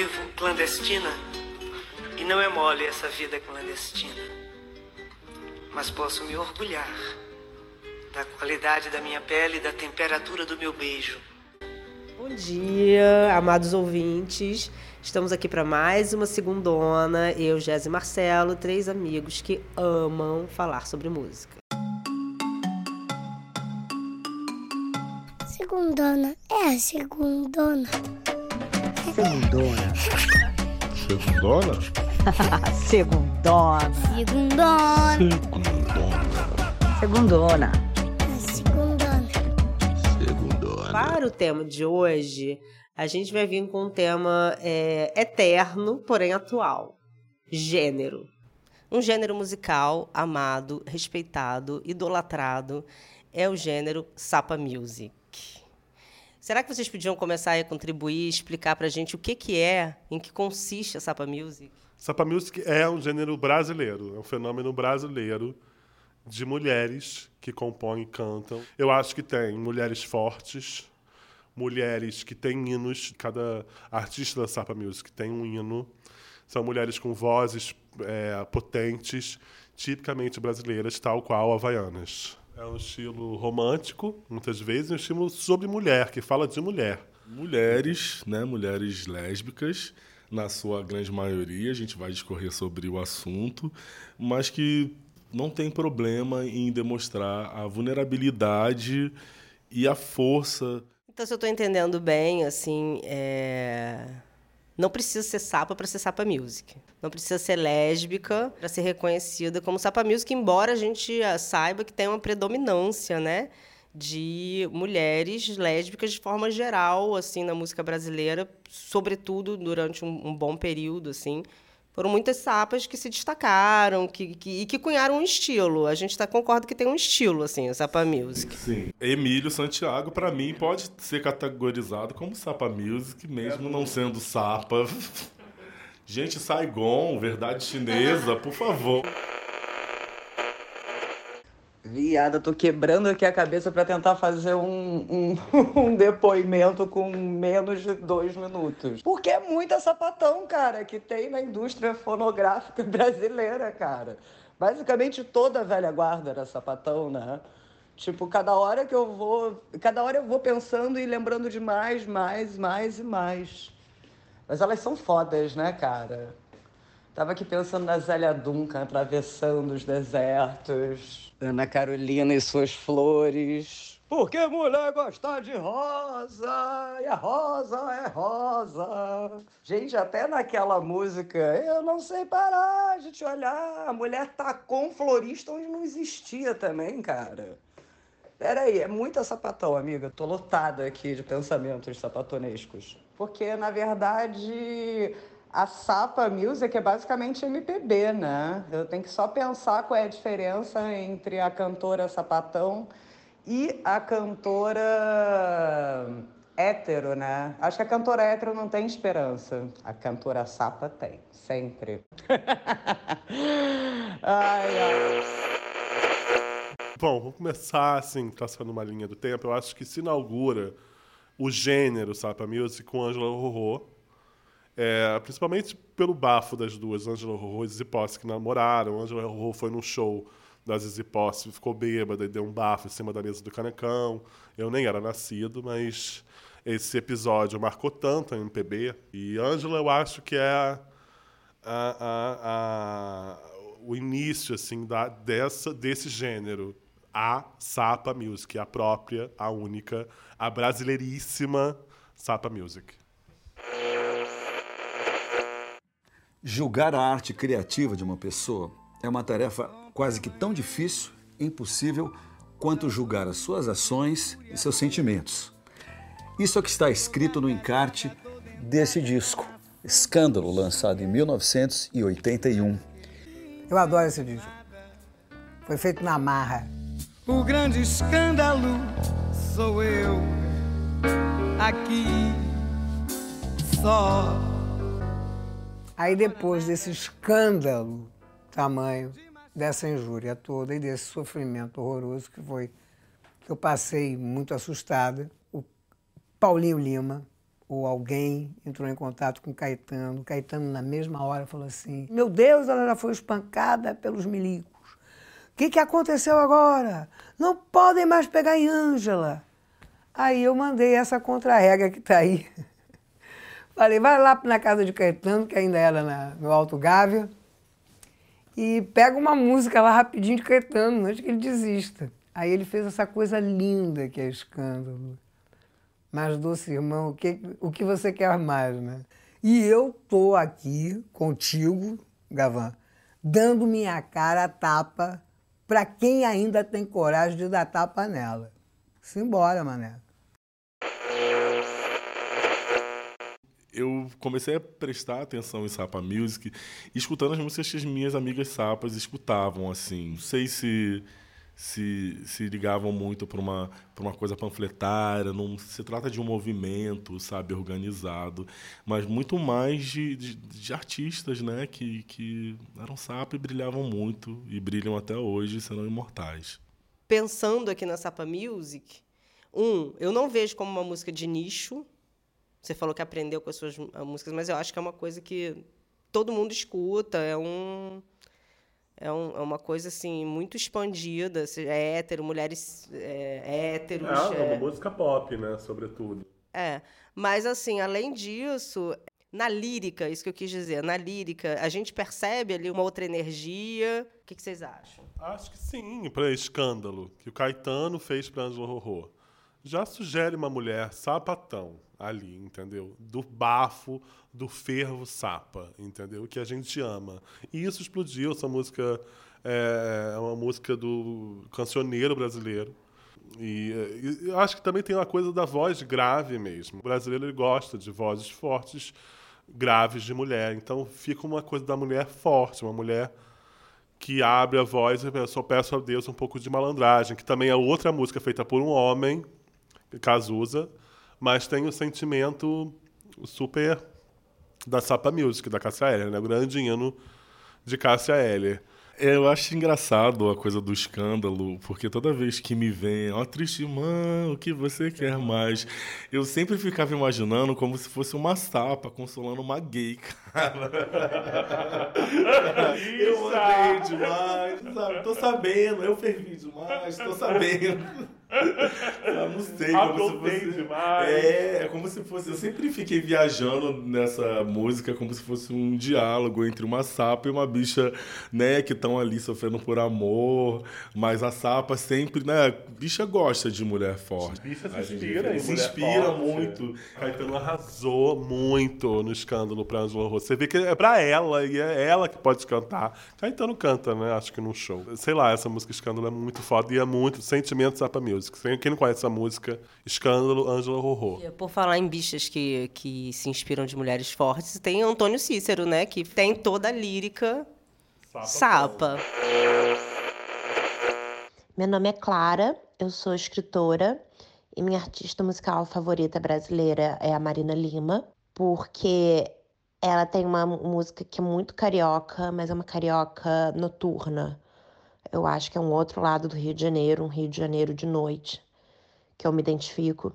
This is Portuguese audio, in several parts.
vivo clandestina e não é mole essa vida clandestina. Mas posso me orgulhar da qualidade da minha pele e da temperatura do meu beijo. Bom dia, amados ouvintes. Estamos aqui para mais uma segundona. Eu, Jéssica e Marcelo, três amigos que amam falar sobre música. Segundona, é a segundona. Segundona. Segundona? Segundona. Segundona. Segundona. Segundona. Segundona. Para o tema de hoje, a gente vai vir com um tema é, eterno, porém atual: gênero. Um gênero musical amado, respeitado, idolatrado é o gênero Sapa Music. Será que vocês podiam começar a contribuir, explicar para a gente o que, que é, em que consiste a Sapa Music? Sapa Music é um gênero brasileiro, é um fenômeno brasileiro de mulheres que compõem e cantam. Eu acho que tem mulheres fortes, mulheres que têm hinos. Cada artista da Sapa Music tem um hino. São mulheres com vozes é, potentes, tipicamente brasileiras, tal qual havaianas. É um estilo romântico, muitas vezes, um estilo sobre mulher, que fala de mulher. mulheres, né, mulheres lésbicas, na sua grande maioria, a gente vai discorrer sobre o assunto, mas que não tem problema em demonstrar a vulnerabilidade e a força. Então, se eu estou entendendo bem, assim, é... não precisa ser sapa para ser sapa music. Não precisa ser lésbica para ser reconhecida como sapa music, embora a gente ah, saiba que tem uma predominância, né? de mulheres lésbicas de forma geral assim na música brasileira sobretudo durante um, um bom período assim foram muitas sapas que se destacaram que, que, e que cunharam um estilo. A gente tá, concorda que tem um estilo, assim, o Sapa Music. Sim. Emílio Santiago, para mim, pode ser categorizado como Sapa Music, mesmo não sendo Sapa. Gente, Saigon, verdade chinesa, por favor. Viada, tô quebrando aqui a cabeça para tentar fazer um, um, um, depoimento com menos de dois minutos. Porque é muita sapatão, cara, que tem na indústria fonográfica brasileira, cara. Basicamente toda a velha guarda era sapatão, né? Tipo, cada hora que eu vou. Cada hora eu vou pensando e lembrando de mais, mais, mais e mais. Mas elas são fodas, né, cara? Tava aqui pensando na Zélia Duncan atravessando os desertos, Ana Carolina e suas flores. Porque mulher gosta de rosa e a rosa é rosa. Gente, até naquela música, eu não sei parar de te olhar. A mulher tacou um florista onde não existia também, cara. Peraí, é muita sapatão, amiga. Tô lotada aqui de pensamentos sapatonescos. Porque, na verdade, a Sapa Music é basicamente MPB, né? Eu tenho que só pensar qual é a diferença entre a cantora sapatão e a cantora hétero, né? Acho que a cantora hétero não tem esperança. A cantora sapa tem, sempre. ai, ai. Bom, vamos começar assim, traçando uma linha do tempo. Eu acho que se inaugura o gênero Sapa Music com Angela Rorô, é, principalmente pelo bafo das duas, Angela Rorô e Zizi Posse, que namoraram. Angela Rorô foi num show da Zizi Posse, ficou bêbada e deu um bafo em cima da mesa do canecão. Eu nem era nascido, mas esse episódio marcou tanto a MPB. E Angela, eu acho que é a, a, a, o início assim da, dessa, desse gênero. A Sapa Music, a própria, a única, a brasileiríssima Sapa Music. Julgar a arte criativa de uma pessoa é uma tarefa quase que tão difícil e impossível quanto julgar as suas ações e seus sentimentos. Isso é o que está escrito no encarte desse disco, Escândalo, lançado em 1981. Eu adoro esse disco. Foi feito na marra. O grande escândalo sou eu aqui só. Aí depois desse escândalo tamanho, dessa injúria toda e desse sofrimento horroroso que foi que eu passei muito assustada, o Paulinho Lima, ou alguém entrou em contato com Caetano. Caetano, na mesma hora, falou assim: Meu Deus, ela já foi espancada pelos milicos. O que, que aconteceu agora? Não podem mais pegar em Ângela. Aí eu mandei essa contra-rega que está aí. Falei, vai lá na casa de Caetano, que ainda era na, no Alto Gávea, e pega uma música lá rapidinho de Caetano, antes que ele desista. Aí ele fez essa coisa linda que é escândalo. Mas, doce irmão, o que, o que você quer mais, né? E eu tô aqui contigo, Gavan, dando minha cara a tapa para quem ainda tem coragem de dar tapa nela. Simbora, mané. Eu comecei a prestar atenção em Sapa Music, escutando as músicas que as minhas amigas sapas escutavam, assim. Não sei se se, se ligavam muito para uma, uma coisa panfletária, não se trata de um movimento, sabe, organizado, mas muito mais de, de, de artistas, né, que, que eram sapa e brilhavam muito, e brilham até hoje serão imortais. Pensando aqui na Sapa Music, um, eu não vejo como uma música de nicho, você falou que aprendeu com as suas músicas, mas eu acho que é uma coisa que todo mundo escuta, é um é, um, é uma coisa assim muito expandida, seja é hétero, mulheres é, héteros. É, é uma música pop, né, sobretudo. É, mas assim, além disso, na lírica, isso que eu quis dizer, na lírica, a gente percebe ali uma outra energia. O que, que vocês acham? Acho que sim, para escândalo que o Caetano fez para Ângelo Rorô. Já sugere uma mulher sapatão ali, entendeu? Do bafo, do fervo sapa, entendeu? Que a gente ama. E isso explodiu, essa música é, é uma música do cancioneiro brasileiro. E, e eu acho que também tem uma coisa da voz grave mesmo. O brasileiro ele gosta de vozes fortes, graves de mulher. Então fica uma coisa da mulher forte, uma mulher que abre a voz. Eu só peço a Deus um pouco de malandragem, que também é outra música feita por um homem, Cazuza, mas tem o sentimento super da Sapa Music, da Cássia Eller, né? O grande hino de Cássia Eller. Eu acho engraçado a coisa do escândalo, porque toda vez que me vem, ó, oh, triste irmã, o que você quer mais? Eu sempre ficava imaginando como se fosse uma sapa consolando uma gay, cara. eu andei demais, sabe? Tô sabendo, eu fervi demais, tô sabendo. Eu não sei, como se fosse. Demais. É, é como se fosse. Eu sempre fiquei viajando nessa música como se fosse um diálogo entre uma sapa e uma bicha, né, que estão ali sofrendo por amor. Mas a sapa sempre, né? Bicha gosta de mulher forte. Bicha se inspira, se inspira forte. muito. Caetano arrasou muito no escândalo pra Angela Rossi. Você vê que é pra ela e é ela que pode cantar. Caetano canta, né? Acho que num show. Sei lá, essa música Escândalo é muito foda e é muito sentimento Sapa Music. Music. Quem não conhece essa música, Escândalo, Ângela Rorô. Por falar em bichas que, que se inspiram de mulheres fortes, tem Antônio Cícero, né? Que tem toda a lírica sapa. sapa. Meu nome é Clara, eu sou escritora e minha artista musical favorita brasileira é a Marina Lima, porque ela tem uma música que é muito carioca, mas é uma carioca noturna. Eu acho que é um outro lado do Rio de Janeiro, um Rio de Janeiro de noite, que eu me identifico.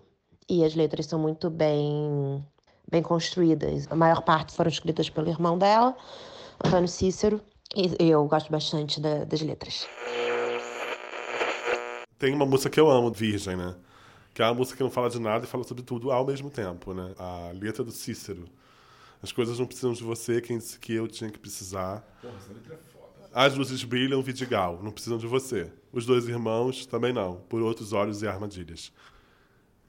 E as letras são muito bem, bem construídas. A maior parte foram escritas pelo irmão dela, Antônio Cícero, e eu gosto bastante da, das letras. Tem uma música que eu amo, Virgem, né? Que é uma música que não fala de nada e fala sobre tudo ao mesmo tempo, né? A letra do Cícero. As coisas não precisam de você, quem disse que eu tinha que precisar. Porra, essa letra é as luzes brilham, Vidigal, não precisam de você. Os dois irmãos também não, por outros olhos e armadilhas.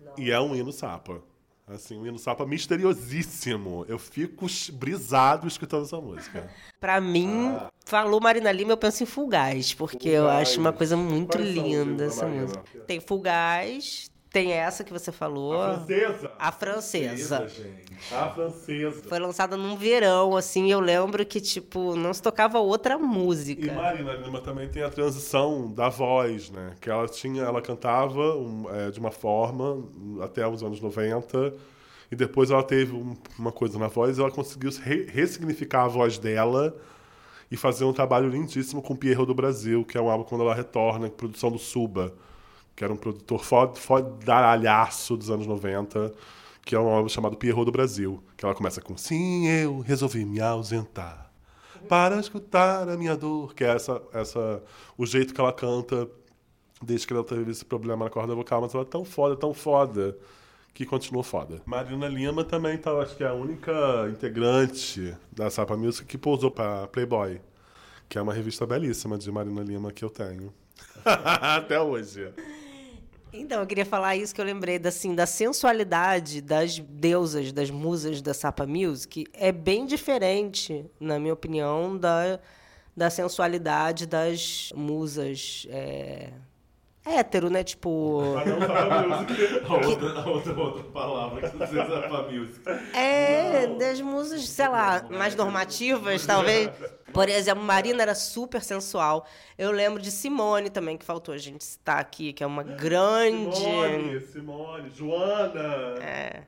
Não. E é um hino sapa. Assim, um hino sapa misteriosíssimo. Eu fico brisado escutando essa música. Pra mim, ah. falou Marina Lima, eu penso em Fugaz, porque eu acho uma coisa muito Quais linda essa música. Tem Fugaz, tem essa que você falou. A francesa. A francesa. A francesa. Foi lançada num verão, assim, eu lembro que, tipo, não se tocava outra música. E Marina Lima também tem a transição da voz, né? Que ela tinha, ela cantava um, é, de uma forma até os anos 90, e depois ela teve um, uma coisa na voz, e ela conseguiu re ressignificar a voz dela e fazer um trabalho lindíssimo com Pierro do Brasil, que é um álbum quando ela retorna, produção do Suba que era um produtor fodaralhaço dos anos 90, que é um álbum chamado Pierrot do Brasil, que ela começa com Sim, eu resolvi me ausentar para escutar a minha dor, que é essa, essa o jeito que ela canta desde que ela teve esse problema na corda vocal, mas ela é tão foda, tão foda, que continua foda. Marina Lima também tá, acho que é a única integrante da Sapa Music que pousou para Playboy, que é uma revista belíssima de Marina Lima que eu tenho. Até hoje. Então, eu queria falar isso que eu lembrei da, assim, da sensualidade das deusas, das musas da Sapa Music. É bem diferente, na minha opinião, da, da sensualidade das musas é, hétero, né? Tipo. A outra, a outra, outra palavra que você usa pra music. É, das musas, sei lá, mais normativas, talvez. Por exemplo, Marina era super sensual. Eu lembro de Simone também, que faltou a gente citar aqui, que é uma grande. Simone, Simone, Joana. É.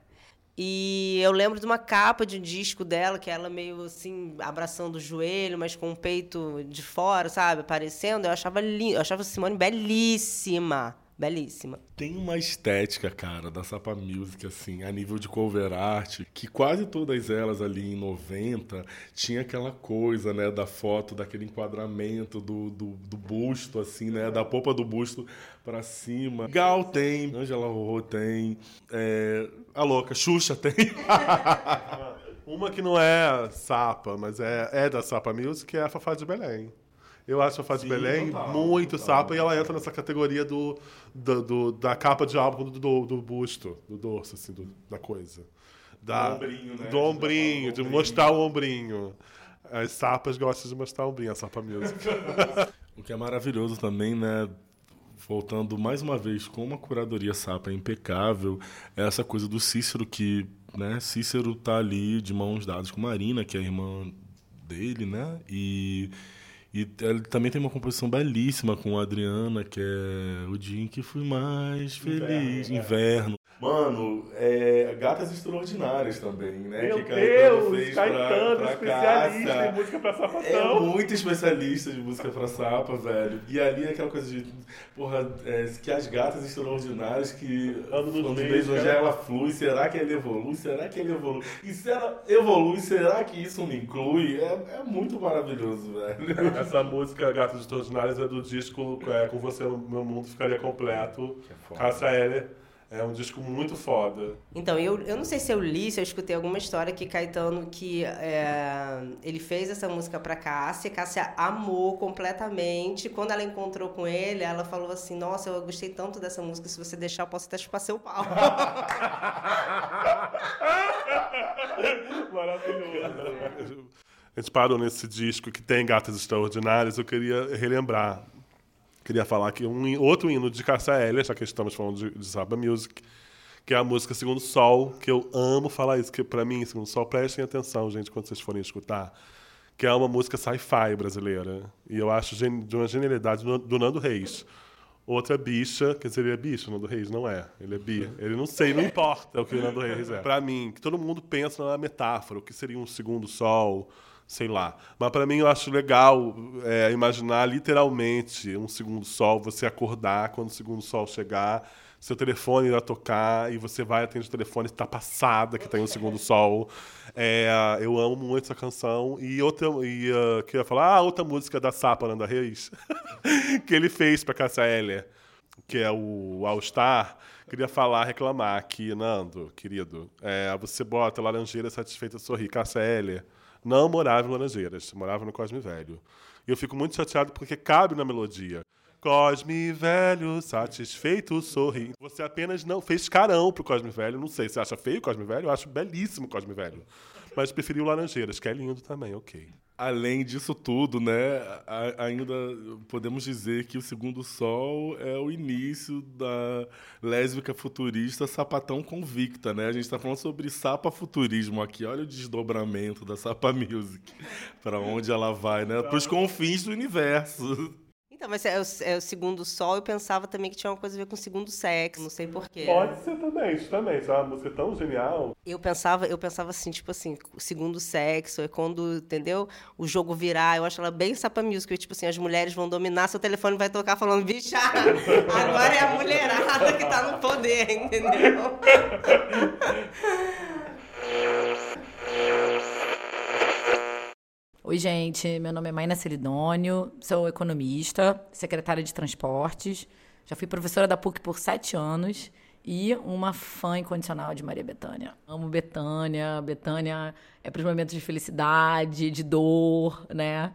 E eu lembro de uma capa de um disco dela, que ela meio assim, abraçando o joelho, mas com o peito de fora, sabe? Aparecendo. Eu achava linda. Eu achava Simone belíssima. Belíssima. Tem uma estética, cara, da Sapa Music, assim, a nível de cover art, que quase todas elas ali em 90 tinha aquela coisa, né, da foto, daquele enquadramento do, do, do busto, assim, né, da polpa do busto para cima. Gal tem, Angela Rorô tem, é, a louca, Xuxa tem. Uma que não é Sapa, mas é, é da Sapa Music, é a Fafá de Belém. Eu acho a de Sim, Belém total, muito total. Sapa e ela entra nessa categoria do, do, do- da capa de álbum do, do, do busto, do dorso, assim, do- da coisa. Da, Do ombrinho, né? Do ombrinho, Do de ombrinho. mostrar o ombrinho. As sapas gostam de mostrar o ombrinho, a Sapa Music. O que é maravilhoso também, né? Voltando mais uma vez com uma curadoria sapa impecável, é essa coisa do Cícero que, né? Cícero tá ali de mãos dadas com Marina, que é a irmã dele, né? E, e ele também tem uma composição belíssima com a Adriana, que é o dia em que fui mais feliz, inverno. Mano, é Gatas Extraordinárias também, né? Meu que Caetano Deus, fez Caetano, pra, pra especialista Cássia. em música pra É sapatão. muito especialista de música pra sapa, velho. E ali é aquela coisa de, porra, é, que as gatas extraordinárias que Ano dos beijos, cara. ela flui, será que ele evolui? Será que ele evolui? E se ela evolui, será que isso me inclui? É, é muito maravilhoso, velho. Essa música Gatos Extraordinários é do disco é, Com Você Meu Mundo Ficaria Completo. Cássia Eller. É um disco muito foda. Então, eu, eu não sei se eu li, se eu escutei alguma história que Caetano, que é, ele fez essa música pra Cássia, Cássia amou completamente. Quando ela encontrou com ele, ela falou assim, nossa, eu gostei tanto dessa música, se você deixar, eu posso até chupar seu pau. Maravilhoso. A gente parou nesse disco que tem Gatas Extraordinárias. Eu queria relembrar. Queria falar que um outro hino de Cássia Eller, já que estamos falando de, de Saba Music, que é a música Segundo Sol, que eu amo falar isso, que pra mim, Segundo Sol, prestem atenção, gente, quando vocês forem escutar, que é uma música sci-fi brasileira. E eu acho de uma genialidade do, do Nando Reis. Outra bicha, quer dizer, ele é bicho, o Nando Reis não é. Ele é bi. Ele não sei, não importa o que o Nando Reis é. Pra mim, que todo mundo pensa na metáfora, o que seria um segundo sol, sei lá. Mas pra mim eu acho legal é, imaginar literalmente um segundo sol, você acordar quando o segundo sol chegar, seu telefone irá tocar e você vai atender o telefone está passada que tem um segundo sol. É, eu amo muito essa canção e outra e uh, queria falar ah, outra música da Sapa Nanda Reis que ele fez para Cássia Eller, que é o All Star. Queria falar, reclamar aqui, Nando, querido. É, você bota Laranjeira satisfeita sorrir. Cássia Eller não morava em Laranjeiras, morava no Cosme Velho. E eu fico muito chateado porque cabe na melodia. Cosme Velho, satisfeito, sorri. Você apenas não fez carão pro Cosme Velho. Não sei, você acha feio o Cosme Velho? Eu acho belíssimo o Cosme Velho. Mas preferi o Laranjeiras, que é lindo também, ok. Além disso tudo, né, ainda podemos dizer que o Segundo Sol é o início da lésbica futurista sapatão convicta, né? A gente está falando sobre sapa futurismo aqui. Olha o desdobramento da Sapa Music, para onde ela vai, né? Para os confins do universo. Então, mas é o, é o segundo sol, eu pensava também que tinha uma coisa a ver com o segundo sexo, não sei porquê. Pode ser também, também. Isso é uma música tão genial. Eu pensava, eu pensava assim, tipo assim, o segundo sexo é quando, entendeu? O jogo virar, eu acho ela bem sapa music, tipo assim, as mulheres vão dominar, seu telefone vai tocar falando, bicha, agora é a mulherada que tá no poder, entendeu? Oi, gente. Meu nome é Maina Ceridônio, sou economista, secretária de transportes. Já fui professora da PUC por sete anos e uma fã incondicional de Maria Bethânia. Amo Bethânia. Bethânia é para os momentos de felicidade, de dor, né?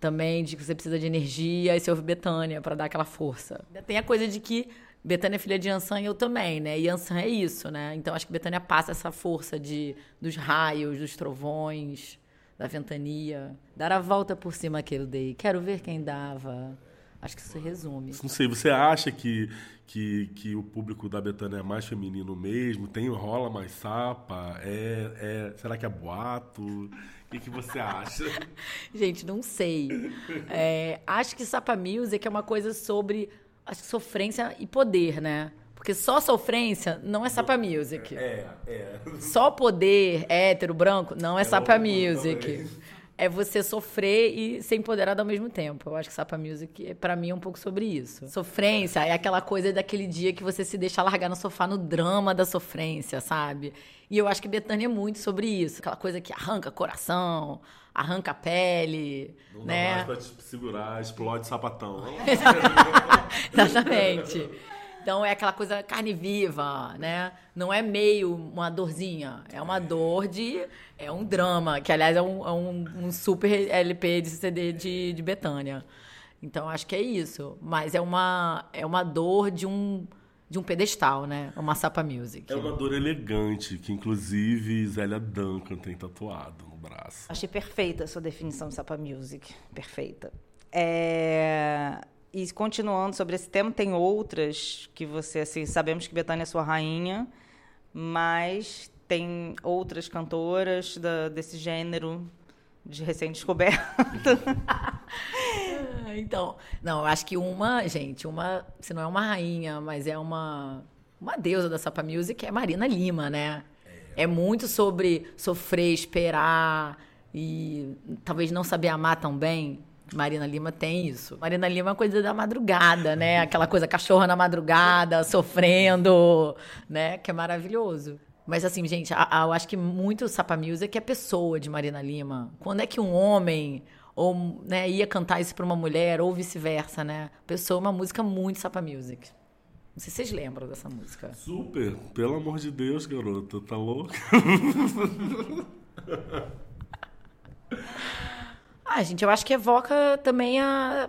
Também de que você precisa de energia e você ouve Bethânia para dar aquela força. Tem a coisa de que Betânia é filha de Yansan e eu também, né? E Yansan é isso, né? Então acho que Betânia passa essa força de dos raios, dos trovões, da ventania. Dar a volta por cima que eu dei. Quero ver quem dava. Acho que isso resume. Não sei, você acha que, que, que o público da Betânia é mais feminino mesmo? Tem rola mais sapa? É, é, será que é boato? O que, que você acha? Gente, não sei. É, acho que Sapa Music é uma coisa sobre acho que sofrência e poder, né? Porque só sofrência não é Sapa Music. É, é. Só poder hétero, branco, não é, É Sapa Music. também. É você sofrer e ser empoderado ao mesmo tempo. Eu acho que Sapa Music, é, pra mim, é um pouco sobre isso. Sofrência é aquela coisa daquele dia que você se deixa largar no sofá no drama da sofrência, sabe? E eu acho que Betânia é muito sobre isso. Aquela coisa que arranca coração, arranca a pele, Não dá né? mais pra te segurar, explode sapatão. Exatamente. Então é aquela coisa carne viva, né? Não é meio uma dorzinha, é uma dor de. É um drama, que aliás é um, é um, um super LP de CD de, de Betânia. Então acho que é isso. Mas é uma, é uma dor de um, de um pedestal, né? Uma Sapa Music. É uma dor elegante, que inclusive Zélia Duncan tem tatuado no braço. Achei perfeita a sua definição de Sapa Music. Perfeita. É, E continuando sobre esse tema, tem outras que você, assim, sabemos que Betânia é sua rainha, mas tem outras cantoras da- desse gênero de recém-descoberta. Então, não, eu acho que uma, gente, uma, se não é uma rainha, mas é uma uma deusa da Sapa Music é Marina Lima, né? É muito sobre sofrer, esperar e talvez não saber amar tão bem. Marina Lima tem isso. Marina Lima é uma coisa da madrugada, né? Aquela coisa cachorra na madrugada, sofrendo, né? Que é maravilhoso. Mas assim, gente, a- a- eu acho que muito Sapa Music é pessoa de Marina Lima. Quando é que um homem ou né, ia cantar isso para uma mulher ou vice-versa, né? Pessoa é uma música muito Sapa Music. Não sei se vocês lembram dessa música. Super, pelo amor de Deus, garota, tá louca? Ah, gente, eu acho que evoca também a,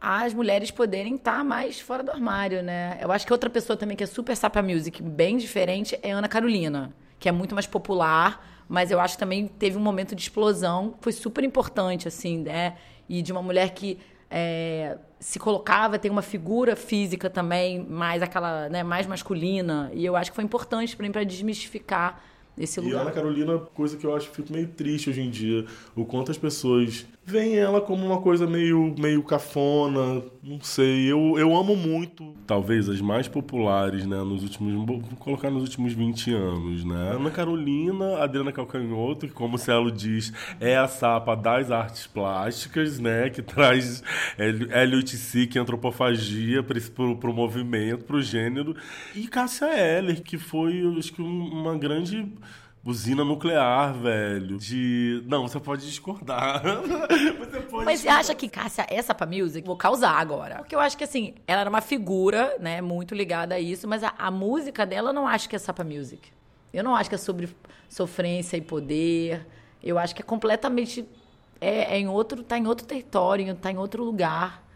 as mulheres poderem estar mais fora do armário, né? Eu acho que outra pessoa também que é super Sapa Music, bem diferente, é Ana Carolina, que é muito mais popular, mas eu acho que também teve um momento de explosão, foi super importante, assim, né? E de uma mulher que é, se colocava, tem uma figura física também, mais aquela, né, mais masculina, e eu acho que foi importante para mim para desmistificar esse E lugar. Ana Carolina, coisa que eu acho que fico meio triste hoje em dia, o quanto as pessoas veem ela como uma coisa meio, meio cafona, não sei. Eu, eu amo muito, talvez as mais populares, né, nos últimos, vou colocar nos últimos 20 anos, né? Ana Carolina, Adriana Calcanhoto, que como o Celo diz, é a sapa das artes plásticas, né, que traz L8C, antropofagia para pro, pro movimento, pro gênero, e Cássia Eller, que foi, acho que um- uma grande usina nuclear, velho. De. Não, você pode discordar. você pode Mas você acha que Cássia é Sapa Music? Vou causar agora. Porque eu acho que, assim, ela era uma figura, né, muito ligada a isso, mas a, a música dela eu não acho que é Sapa Music. Eu não acho que é sobre sofrência e poder. Eu acho que é completamente. É, é em outro. tá em outro território, tá em outro lugar.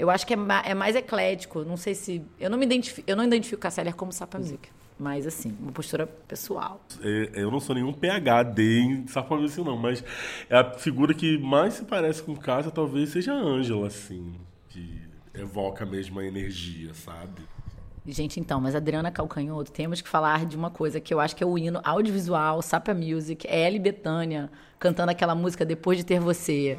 Eu acho que é, ma- é mais eclético. Não sei se. Eu não me identifico. Eu não identifico Cássia Eller como Sapa Music. Mas, assim, uma postura pessoal. É, Eu não sou nenhum PhD em sapamento, não, mas é a figura que mais se parece com Cássia talvez seja a Ângela, assim, que evoca mesmo a energia, sabe? Gente, então, mas Adriana Calcanhoto, temos que falar de uma coisa que eu acho que é o hino audiovisual, Sapa Music, é Ellie Betânia cantando aquela música Depois de Ter Você.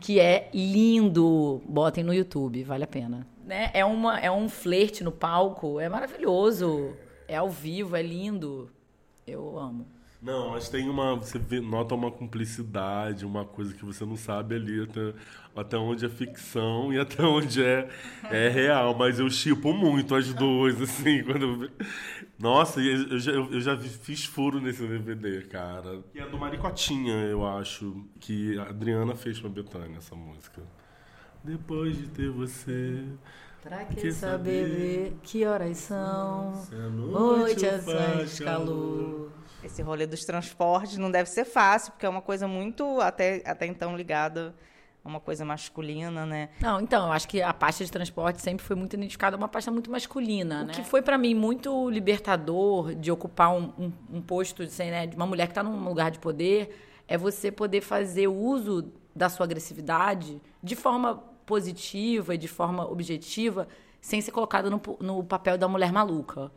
Que é lindo. Botem no YouTube, vale a pena. Né? É, uma, é um flerte no palco, é maravilhoso. É ao vivo, é lindo. Eu amo. Não, mas tem uma. Você vê, nota uma cumplicidade, uma coisa que você não sabe ali até, até onde é ficção e até onde é, é real. Mas eu chipo muito as duas, assim. Quando eu... Nossa, eu já, eu já fiz furo nesse DVD, cara. E é do Maricotinha, eu acho, que a Adriana fez pra Betânia essa música. Depois de ter você. Pra que, saber, que horas são? Se a noite, noite faz calor. Esse rolê dos transportes não deve ser fácil, porque é uma coisa muito, até, até então, ligada a uma coisa masculina, né? Não, então, eu acho que a pasta de transporte sempre foi muito identificada uma pasta muito masculina, o né? que foi para mim muito libertador de ocupar um, um, um posto de, assim, né, de uma mulher que está num lugar de poder, é você poder fazer uso da sua agressividade de forma positiva e de forma objetiva, sem ser colocada no, no papel da mulher maluca,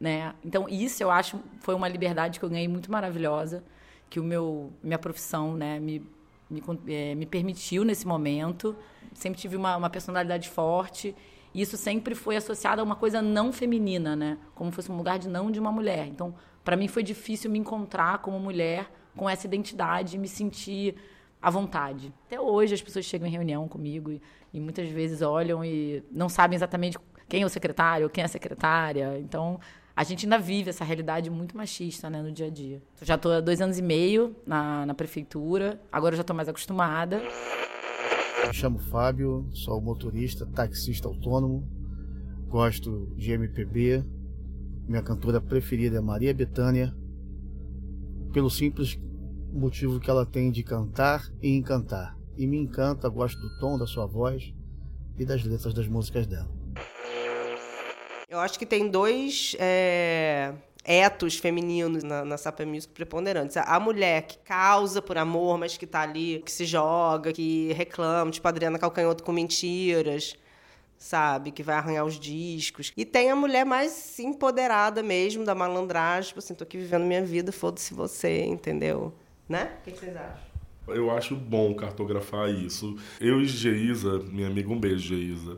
né? Então isso eu acho foi uma liberdade que eu ganhei muito maravilhosa, que o meu minha profissão, né, me me, é, me permitiu nesse momento. Sempre tive uma, uma personalidade forte. E isso sempre foi associado a uma coisa não feminina, né? Como fosse um lugar de não de uma mulher. Então, para mim foi difícil me encontrar como mulher com essa identidade e me sentir à vontade. Até hoje as pessoas chegam em reunião comigo e, e muitas vezes olham e não sabem exatamente quem é o secretário, quem é a secretária. Então, a gente ainda vive essa realidade muito machista né, no dia a dia. Eu já estou há dois anos e meio na, na prefeitura, agora eu já estou mais acostumada. Me chamo Fábio, sou motorista, taxista autônomo, gosto de MPB. Minha cantora preferida é Maria Bethânia, pelo simples motivo que ela tem de cantar e encantar. E me encanta, gosto do tom da sua voz e das letras das músicas dela. Eu acho que tem dois é, etos femininos na, na Sapa Music preponderantes. A mulher que causa por amor, mas que está ali, que se joga, que reclama, tipo a Adriana Calcanhoto com mentiras sabe? Que vai arranhar os discos. E tem a mulher mais empoderada mesmo, da malandragem, tipo assim, tô aqui vivendo minha vida, foda-se você, entendeu? Né? O que vocês acham? Eu acho bom cartografar isso. Eu e Geisa, minha amiga, um beijo, Geisa.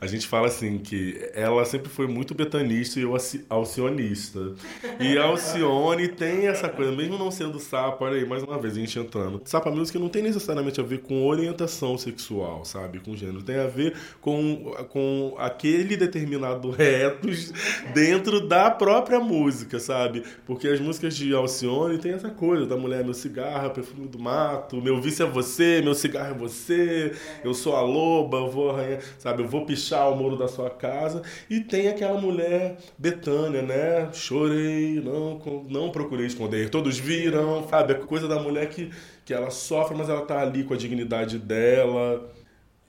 A gente fala assim que ela sempre foi muito betanista e eu alcionista. E Alcione tem essa coisa, mesmo não sendo sapa, olha aí, mais uma vez, a gente entrando. Sapa Music não tem necessariamente a ver com orientação sexual, sabe? Com gênero. Tem a ver com, com aquele determinado retos dentro da própria música, sabe? Porque as músicas de Alcione tem essa coisa da mulher, meu cigarro, perfume do mar meu vício é você, meu cigarro é você, eu sou a loba, eu vou arranhar, sabe, eu vou pichar o muro da sua casa. E tem aquela mulher Betânia, né? Chorei, não, não procurei esconder, todos viram, sabe? A coisa da mulher que, que ela sofre, mas ela tá ali com a dignidade dela.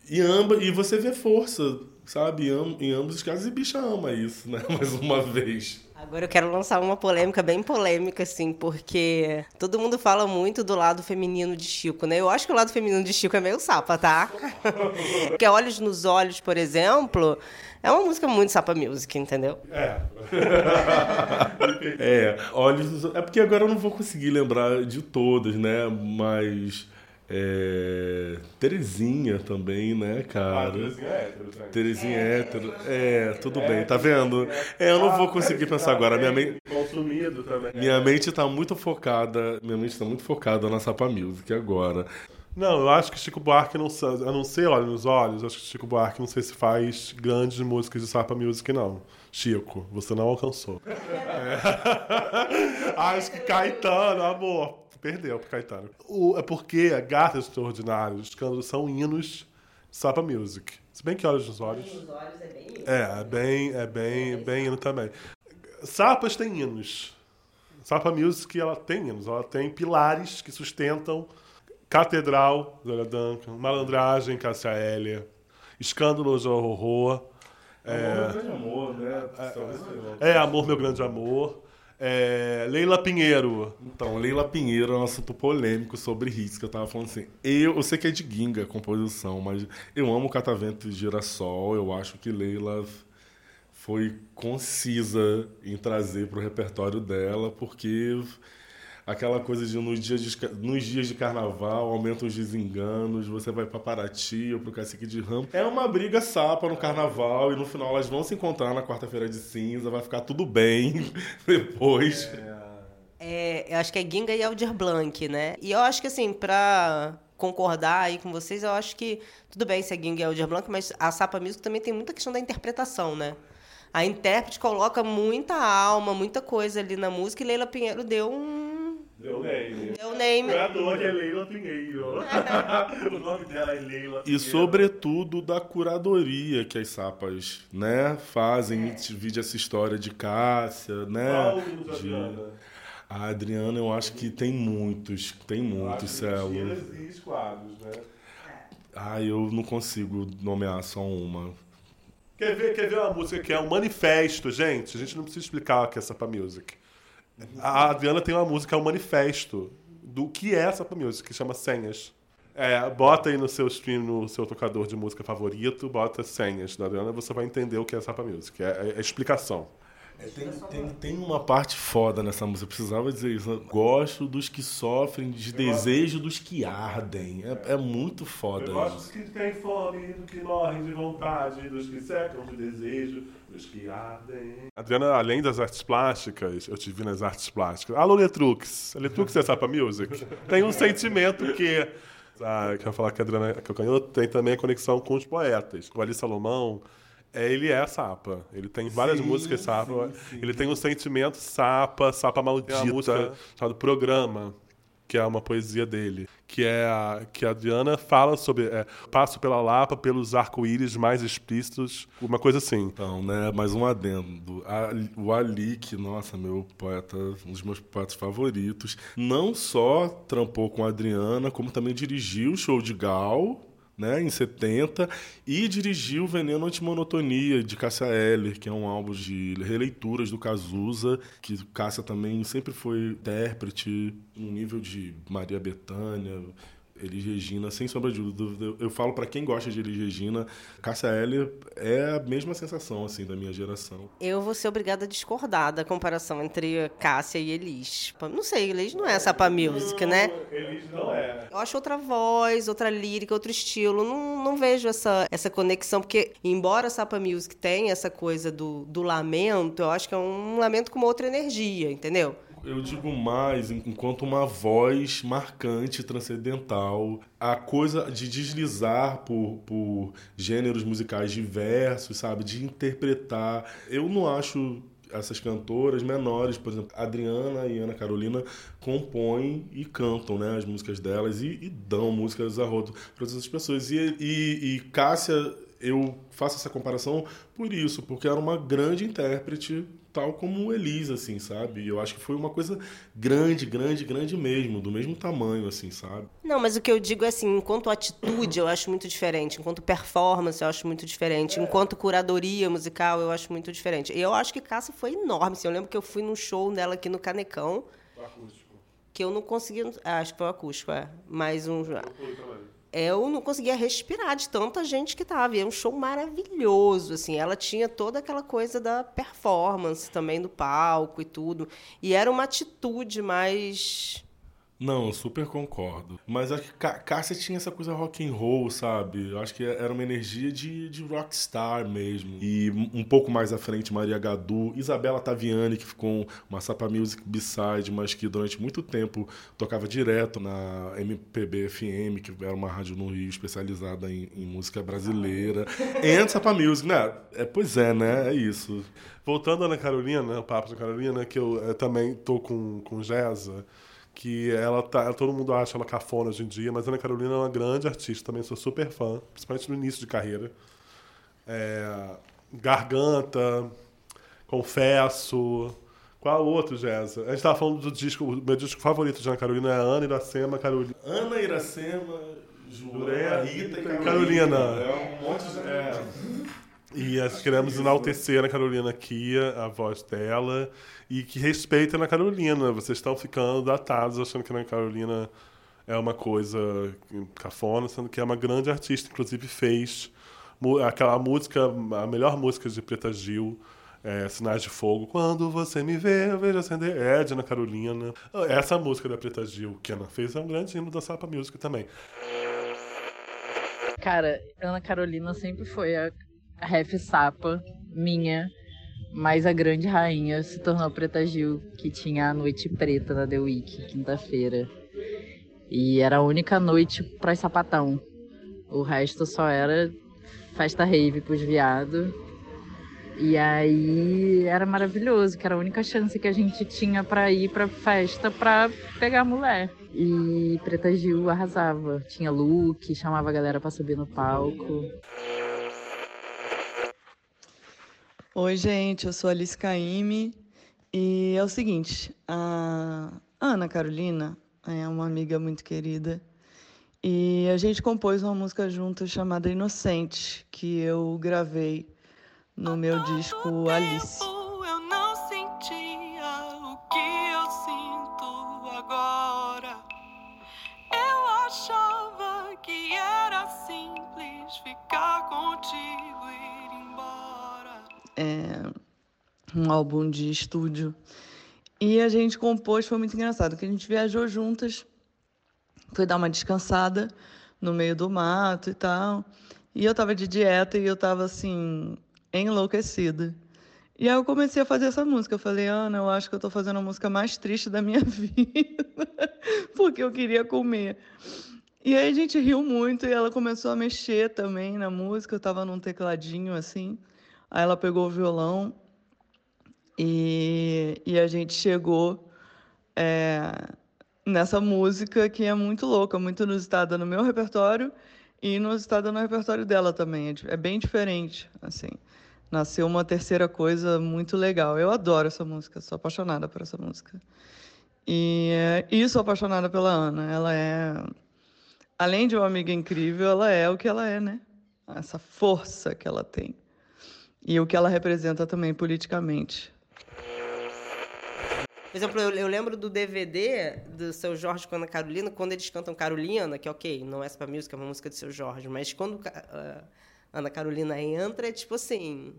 E, amba, e você vê força, sabe? Em ambos os casos, e bicha ama isso, né? Mais uma vez. Agora eu quero lançar uma polêmica bem polêmica, assim, porque todo mundo fala muito do lado feminino de Chico, né? Eu acho que o lado feminino de Chico é meio sapa, tá? porque Olhos nos Olhos, por exemplo, é uma música muito sapa music, entendeu? É. é, Olhos nos É porque agora eu não vou conseguir lembrar de todas, né? Mas é, Terezinha também, né, cara? Ah, Terezinha é hétero. Né? Terezinha é hétero. É, tudo é, bem, tá vendo? É, eu não vou conseguir pensar agora. Minha mente. Consumido também. Minha mente tá muito focada. Minha mente tá muito focada na Sapa Music agora. Não, eu acho que Chico Buarque não a não ser Olho nos Olhos, acho que Chico Buarque não sei se faz grandes músicas de Sapa Music, não. Chico, você não alcançou. É. acho que Caetano, amor, Perdeu pro Caetano. O, é porque a Gata Extraordinária, os escândalos são hinos Sapa Music. Se bem que Olhos nos Olhos. Olhos nos Olhos é bem hino. É, é bem, é bem, é bem hino também. Sapas tem hinos. Sapa Music, ela tem hinos. Ela tem pilares que sustentam Catedral, Zora Duncan, Malandragem, Cássia Hélia, Escândalos de Horror. É, amor, meu grande amor, né? É, é, Amor, meu grande amor. É, Leila Pinheiro. Então, Leila Pinheiro é um assunto polêmico sobre hits, que eu tava falando assim. Eu, eu sei que é de Ginga a composição, mas eu amo Catavento e Girassol. Eu acho que Leila foi concisa em trazer para o repertório dela, porque Aquela coisa de nos dias de, nos dias de carnaval, aumentam os desenganos, você vai pra Paraty ou pro Cacique de Ramo. É uma briga sapa no carnaval e no final elas vão se encontrar na quarta-feira de cinza, vai ficar tudo bem depois. É, eu acho que é Ginga e Aldir Blanc, né? E eu acho que, assim, pra concordar aí com vocês, eu acho que tudo bem se é Ginga e Aldir Blanc, mas a Sapa Music também tem muita questão da interpretação, né? A intérprete coloca muita alma, muita coisa ali na música e Leila Pinheiro deu um. Deu name. Deu name. Adoro é Leila Pinheiro. o nome dela é Leila E sobretudo da curadoria que as sapas, né, fazem, divide essa história de Cássia, né? Qual o da de- Adriana? A Adriana, eu acho que tem muitos, tem muitos, Celo. Tiras e esquadros, né? Ah, eu não consigo nomear só uma. Quer ver, quer ver uma música que é um manifesto, gente? A gente não precisa explicar o que é Sapa Music. A Adriana tem uma música, é um manifesto do que é Sapa Music, que chama Senhas. É, bota aí no seu stream, no seu tocador de música favorito, bota Senhas da Adriana, você vai entender o que é Sapa Music. É, é, é explicação. Tem, tem, tem uma parte foda nessa música, eu precisava dizer isso. Eu Gosto dos que sofrem de desejo dos que ardem. É, é muito foda Eu gosto isso. dos que têm fome, dos que morrem de vontade, dos que secam de desejo, dos que ardem. Adriana, além das artes plásticas, eu te vi nas artes plásticas. Alô, Letrux. Letrux é Sapa Music. Tem um sentimento que. Ah, quero falar que a Adriana Calcanhoto tem também a conexão com os poetas. O Ali Salomão, é, ele é sapa. Ele tem várias Sim, músicas sapa. sim, sim. Ele tem um sentimento sapa, sapa maldita. Tem uma música chamada Programa, que é uma poesia dele, que é a, que a Adriana fala sobre é, passo pela Lapa pelos arco-íris mais explícitos, uma coisa assim. Então, né, mais um adendo. A- O Ali, que, nossa, meu poeta, um dos meus poetas favoritos, não só trampou com a Adriana, como também dirigiu o show de Gal, né, em 70, e dirigiu Veneno Antimonotonia, de Cássia Eller, que é um álbum de releituras do Cazuza, que Cássia também sempre foi intérprete, um nível de Maria Bethânia, Elis Regina, sem sombra de dúvida. Eu- Eu falo pra quem gosta de Elis Regina, Cássia Eller é a mesma sensação, assim, da minha geração. Eu vou ser obrigada a discordar da comparação entre Cássia e Elis. Não sei, Elis não é Sapa Music, né? Eles não é. Eu acho outra voz, outra lírica, outro estilo. Não, não vejo essa, essa conexão, porque, embora Sapa Music tenha essa coisa do, do lamento, eu acho que é um lamento com uma outra energia, entendeu? Eu digo mais, en- enquanto uma voz marcante, transcendental, a coisa de deslizar por, por gêneros musicais diversos, sabe? De interpretar. Eu não acho essas cantoras menores, por exemplo, Adriana e Ana Carolina compõem e cantam né, as músicas delas e, e dão músicas a rodo para outras pessoas. E, e, e Cássia, eu faço essa comparação por isso, porque era uma grande intérprete, tal como Elisa, assim, sabe? E eu acho que foi uma coisa grande, grande, grande mesmo, do mesmo tamanho, assim, sabe? Não, mas o que eu digo é assim, enquanto atitude eu acho muito diferente, enquanto performance eu acho muito diferente, enquanto curadoria musical eu acho muito diferente. E eu acho que Cássia foi enorme. Assim, eu lembro que eu fui num show dela aqui no Canecão, que eu não conseguia, ah, acho que foi o acústico, é, mas um eu não conseguia respirar de tanta gente que tava. E é um show maravilhoso, assim. Ela tinha toda aquela coisa da performance também do palco e tudo. E era uma atitude mais Não, eu super concordo. Mas acho que Cá- Cássia tinha essa coisa rock and roll, sabe? Eu acho que era uma energia de, de rockstar mesmo. E um pouco mais à frente, Maria Gadu, Isabela Taviani, que ficou uma Sapa Music B-side, mas que durante muito tempo tocava direto na MPB FM, que era uma rádio no Rio especializada em, em música brasileira. E Sapa Music, né? É, pois é, né? É isso. Voltando à Ana Carolina, o papo da Carolina, que eu eh, também tô com, com Jeza, que ela tá. Todo mundo acha ela cafona hoje em dia, mas a Ana Carolina é uma grande artista, também sou super fã, principalmente no início de carreira. É, Garganta, Confesso. Qual outro, Jeza? A gente tava falando do disco, o meu disco favorito de Ana Carolina é Ana Iracema Carolina. Ana Iracema, Juré, Rita e Carolina. Carolina. Carolina. É um monte de. É. E nós queremos enaltecer a Ana Carolina aqui, a voz dela, e que respeitem a Ana Carolina. Vocês estão ficando datados achando que a Ana Carolina é uma coisa cafona, sendo que é uma grande artista, inclusive fez aquela música, a melhor música de Preta Gil, é, Sinais de Fogo. Quando você me vê, eu vejo acender. Edna Carolina. Essa música da Preta Gil que Ana fez é um grande hino da Sapa Music também. Cara, Ana Carolina sempre foi a ref sapa minha, mas a grande rainha se tornou Preta Gil, que tinha a noite preta na The Week, quinta-feira. E era a única noite pra sapatão. O resto só era festa rave pros viados. E aí era maravilhoso, que era a única chance que a gente tinha para ir pra festa pra pegar mulher. E Preta Gil arrasava. Tinha look, chamava a galera pra subir no palco. Oi, gente, eu sou Alice Caime e é o seguinte, a Ana Carolina é uma amiga muito querida e a gente compôs uma música junto chamada Inocente, que eu gravei no meu disco Alice. Um álbum de estúdio. E a gente compôs, foi muito engraçado, que a gente viajou juntas, foi dar uma descansada no meio do mato e tal. E eu tava de dieta e eu tava assim, enlouquecida. E aí eu comecei a fazer essa música. Eu falei, Ana, eu acho que eu tô fazendo a música mais triste da minha vida, porque eu queria comer. E aí a gente riu muito e ela começou a mexer também na música. Eu tava num tecladinho assim. Aí ela pegou o violão e, e a gente chegou é, nessa música que é muito louca, muito inusitada no meu repertório e inusitada no repertório dela também. É, é bem diferente, assim. Nasceu uma terceira coisa muito legal. Eu adoro essa música, sou apaixonada por essa música. E, e sou apaixonada pela Ana. Ela é, além de uma amiga incrível, ela é o que ela é, né? Essa força que ela tem. E o que ela representa também politicamente. Por exemplo, eu, eu lembro do DVD do seu Jorge com Ana Carolina, quando eles cantam Carolina, que ok, não é pra música, é uma música do seu Jorge, mas quando ah, Ana Carolina entra, é tipo assim.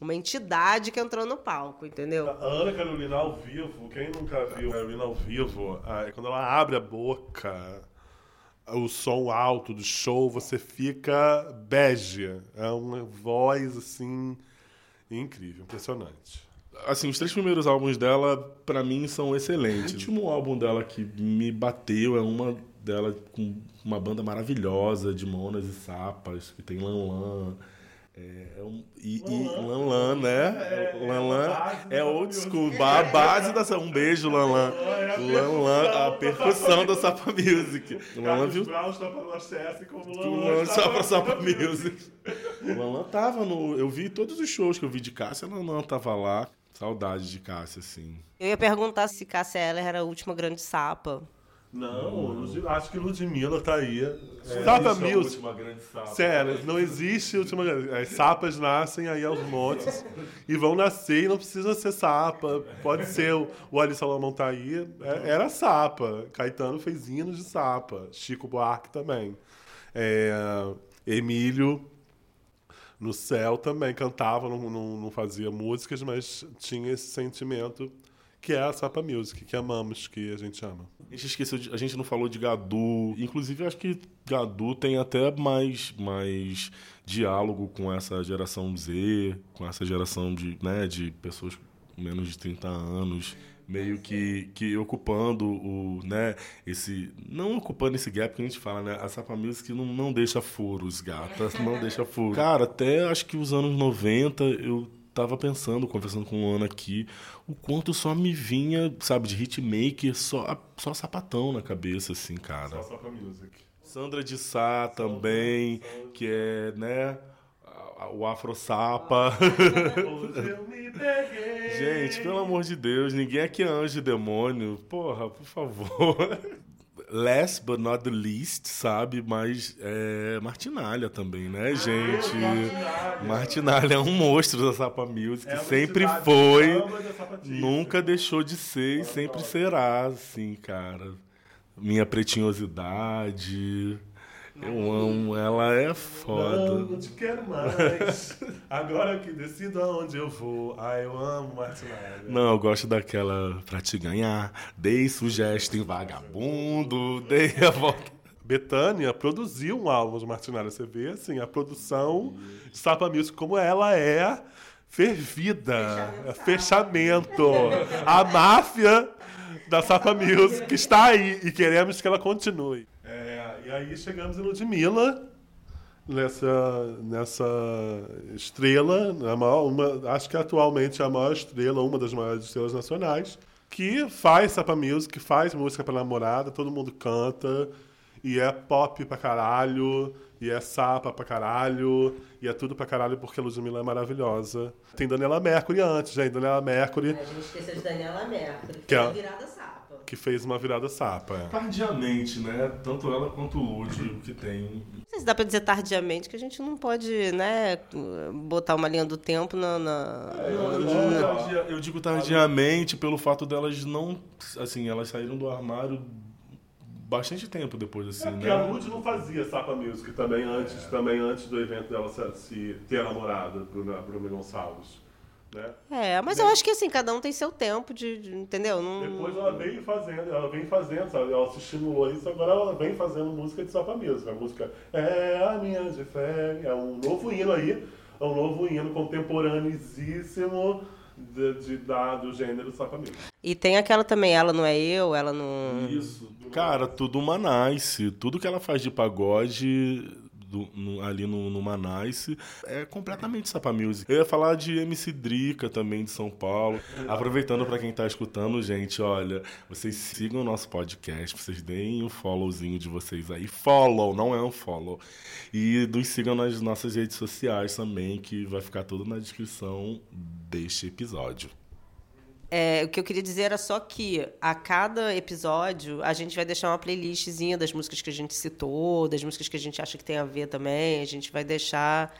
Uma entidade que entrou no palco, entendeu? A Ana Carolina ao vivo, quem nunca viu a Carolina ao vivo, é quando ela abre a boca, o som alto do show, você fica bege. É uma voz, assim, incrível, impressionante. Assim, os três primeiros álbuns dela, pra mim, são excelentes. O último álbum dela que me bateu é uma dela com uma banda maravilhosa de Monas e Sapas, que tem Lan Lan. É, é um, e, e Lan Lan, né? Lan Lan é old school, a base da um beijo Lan Lan. Lan Lan, a percussão da Sapa Music. Lan Lan viu para Lan só pra Sapa Music. O Lan tava no. Eu vi todos os shows que eu vi de Cássia, Lan Lan tava lá. Saudade de Cássia, assim. Eu ia perguntar se Cássia Eller era a última grande sapa. Não, Lud- acho que Ludmilla tá aí. É, Sapa existe a Music. última grande sapa. Sério, não existe última grande. As sapas nascem aí aos montes e vão nascer e não precisa ser sapa. Pode ser o, o Ali Salomão tá aí. é- era sapa. Caetano fez hinos de sapa. Chico Buarque também. É, Emílio no céu também cantava, não, não, não fazia músicas, mas tinha esse sentimento que é a Sapa Music, que amamos, que a gente ama. A gente esqueceu, de- a gente não falou de Gadu. Inclusive, acho que Gadu tem até mais, mais diálogo com essa geração Z, com essa geração de, né, de pessoas com menos de 30 anos, meio que, que ocupando o, né, esse, não ocupando esse gap que a gente fala, né, a Sapa Music não, não deixa furos, gata, não deixa furos. Cara, até acho que os anos 90 eu tava pensando, conversando com o Ana aqui, o quanto só me vinha, sabe, de hitmaker, só, só sapatão na cabeça, assim, cara. Só Sapa Music. Sandra de Sá também, que é, né, o Afro Sapa. Gente, pelo amor de Deus, ninguém aqui é anjo e demônio. Porra, por favor. Last but not the least, sabe? Mas é Martinalha também, né, gente? Martinalha é um monstro da Sapa Music. É sempre foi. sapatilha. Nunca deixou de ser e sempre será, assim, cara. Minha pretinhosidade. Eu amo, ela é foda. Não, não te quero mais. Agora que decido aonde eu vou. Ah, eu amo Martinalha. Não, eu gosto daquela pra te ganhar. Dei sugestão em vagabundo, dei a volta. Betânia produziu um álbum de Martinalha. Você vê, assim, a produção de Sapa Music, como ela é fervida. Fechamento. A máfia da Sapa Music está aí e queremos que ela continue. E aí chegamos em Ludmilla, nessa, nessa estrela, a maior, uma, acho que atualmente é a maior estrela, uma das maiores estrelas nacionais, que faz Sapa Music, faz música pra namorada, todo mundo canta, e é pop pra caralho, e é sapa pra caralho, e é tudo pra caralho porque a Ludmilla é maravilhosa. Tem Daniela Mercury antes, gente. Daniela Mercury, A gente esqueceu de Daniela Mercury, que Que é é- virada sapa. Que fez uma virada sapa. é. Tardiamente, né? Tanto ela quanto o Lud que tem. Não sei se dá pra dizer tardiamente, que a gente não pode, né, botar uma linha do tempo na... na- Eu na- digo, tardia- eu digo tardiamente pelo fato delas não. Assim, elas saíram do armário bastante tempo depois, assim, É porque né? a Lud não fazia Sapa Music também antes, também antes do evento dela se, se ter namorado, Bruna, Bruna Gonçalves. Né? É, mas eu acho que assim, cada um tem seu tempo de, de- entendeu? Não... Depois ela veio fazendo, ela vem fazendo, sabe? Ela se estimulou isso, agora ela vem fazendo música de Sapa Music. A música é a minha de fé, é um novo hino aí, é um novo hino contemporâneíssimo de, de, da, do gênero Sapa Music. E tem aquela também, ela não é eu, ela não... Isso. Cara, tudo uma nice. Tudo que ela faz de pagode do- no- ali no, no Manice é completamente Sapa Music. Eu ia falar de MC Drica também de São Paulo. Aproveitando pra quem tá escutando, gente, olha, vocês sigam o nosso podcast, vocês deem o followzinho de vocês aí. Follow, não é um follow. E nos sigam nas nossas redes sociais também, que vai ficar tudo na descrição deste episódio. É, o que eu queria dizer era só que a cada episódio a gente vai deixar uma playlistzinha das músicas que a gente citou, das músicas que a gente acha que tem a ver também. A gente vai deixar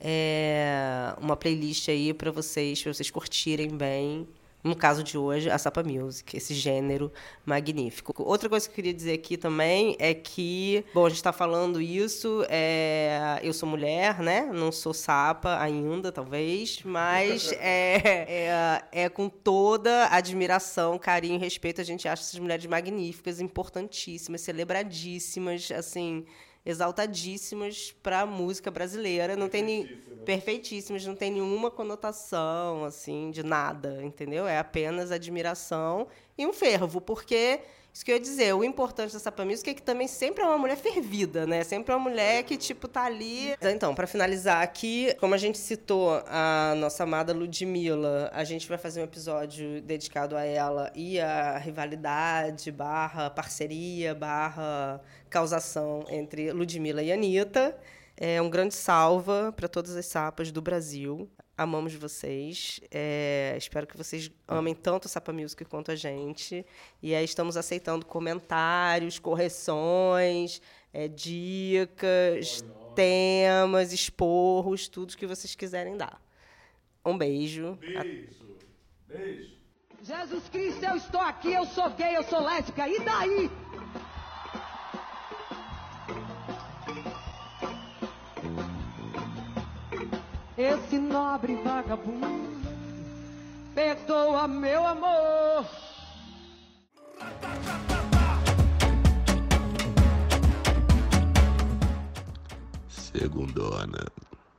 é, uma playlist aí para vocês, para vocês curtirem bem. No caso de hoje, a Sapa Music, esse gênero magnífico. Outra coisa que eu queria dizer aqui também é que, bom, a gente está falando isso, é, eu sou mulher, né? Não sou sapa ainda, talvez, mas é, é, é com toda admiração, carinho e respeito, a gente acha essas mulheres magníficas, importantíssimas, celebradíssimas, assim, exaltadíssimas para a música brasileira. Não tem ni... perfeitíssimas, não tem nenhuma conotação assim de nada, entendeu? É apenas admiração e um fervo, porque isso que eu ia dizer, o importante da Sapa Music é que também sempre é uma mulher fervida, né? Sempre é uma mulher que, tipo, tá ali. Então, para finalizar aqui, como a gente citou a nossa amada Ludmilla, a gente vai fazer um episódio dedicado a ela e a rivalidade, barra parceria, barra causação entre Ludmilla e Anitta. É um grande salva para todas as sapas do Brasil. Amamos vocês. É, espero que vocês amem tanto a Sapa Music quanto a gente. E aí estamos aceitando comentários, correções, é, dicas, temas, esporros, tudo que vocês quiserem dar. Um beijo. Beijo. Beijo. Jesus Cristo, eu estou aqui, eu sou gay, eu sou lésbica, e daí? Esse nobre vagabundo perdoa meu amor. Segundona.